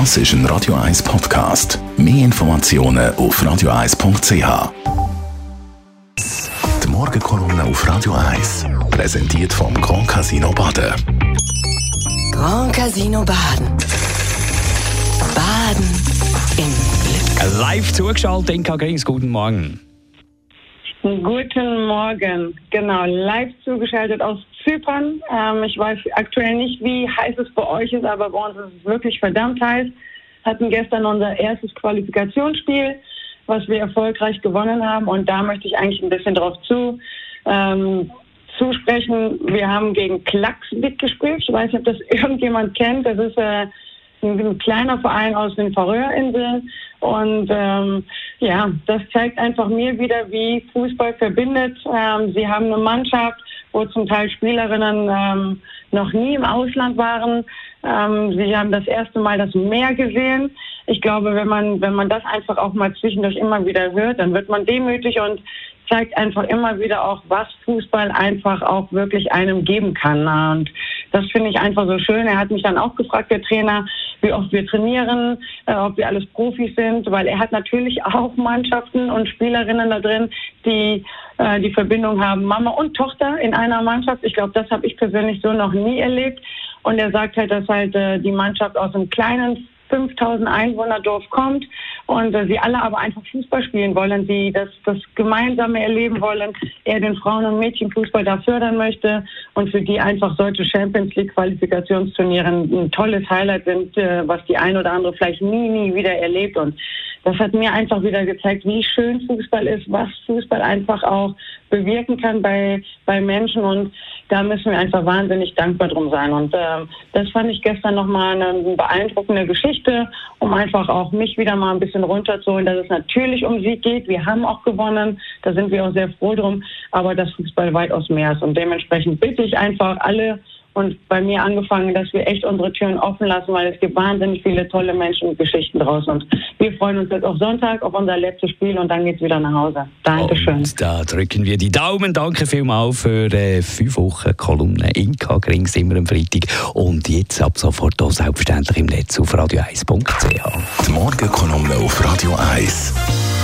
Das ist ein Radio 1 Podcast. Mehr Informationen auf radio1.ch. Die Morgenkolumne auf Radio 1 präsentiert vom Grand Casino Baden. Grand Casino Baden. Baden im Glück. Live zugeschaltet, Inka Grings, guten Morgen. Guten Morgen, genau, live zugeschaltet aus Zypern. Ähm, ich weiß aktuell nicht, wie heiß es bei euch ist, aber bei uns ist es wirklich verdammt heiß. Hatten gestern unser erstes Qualifikationsspiel, was wir erfolgreich gewonnen haben und da möchte ich eigentlich ein bisschen drauf zu. Ähm, zusprechen. Wir haben gegen Klaxvik gespielt. Ich weiß nicht, ob das irgendjemand kennt. Das ist äh, ein kleiner Verein aus den Färöerinseln. Und ähm, ja, das zeigt einfach mir wieder, wie Fußball verbindet. Ähm, sie haben eine Mannschaft, wo zum Teil Spielerinnen ähm, noch nie im Ausland waren. Ähm, sie haben das erste Mal das Meer gesehen. Ich glaube, wenn man, wenn man das einfach auch mal zwischendurch immer wieder hört, dann wird man demütig und zeigt einfach immer wieder auch, was Fußball einfach auch wirklich einem geben kann. Und das finde ich einfach so schön. Er hat mich dann auch gefragt, der Trainer, wie oft wir trainieren, äh, ob wir alles Profis sind, weil er hat natürlich auch Mannschaften und Spielerinnen da drin, die äh, die Verbindung haben, Mama und Tochter in einer Mannschaft. Ich glaube, das habe ich persönlich so noch nie erlebt. Und er sagt halt, dass halt äh, die Mannschaft aus einem kleinen 5000 Einwohnerdorf kommt und äh, sie alle aber einfach Fußball spielen wollen, sie das, das Gemeinsame erleben wollen, er den Frauen- und Mädchenfußball da fördern möchte und für die einfach solche Champions League Qualifikationsturniere ein tolles Highlight sind, äh, was die ein oder andere vielleicht nie, nie wieder erlebt. Und das hat mir einfach wieder gezeigt, wie schön Fußball ist, was Fußball einfach auch bewirken kann bei, bei Menschen. Und da müssen wir einfach wahnsinnig dankbar drum sein. Und äh, das fand ich gestern nochmal eine beeindruckende Geschichte, um einfach auch mich wieder mal ein bisschen runterzuholen, dass es natürlich um Sieg geht. Wir haben auch gewonnen, da sind wir auch sehr froh drum, aber das Fußball weitaus mehr ist. Und dementsprechend bitte ich einfach alle und bei mir angefangen, dass wir echt unsere Türen offen lassen, weil es gibt wahnsinnig viele tolle Menschen und Geschichten draußen. Und wir freuen uns jetzt auf Sonntag, auf unser letztes Spiel und dann geht es wieder nach Hause. Dankeschön. Und da drücken wir die Daumen. Danke vielmals für äh, fünf Wochen Kolumne Inka Grings immer am Freitag. Und jetzt ab sofort auch selbstverständlich im Netz auf radio1.ch. Die Morgenkolumne auf Radio 1.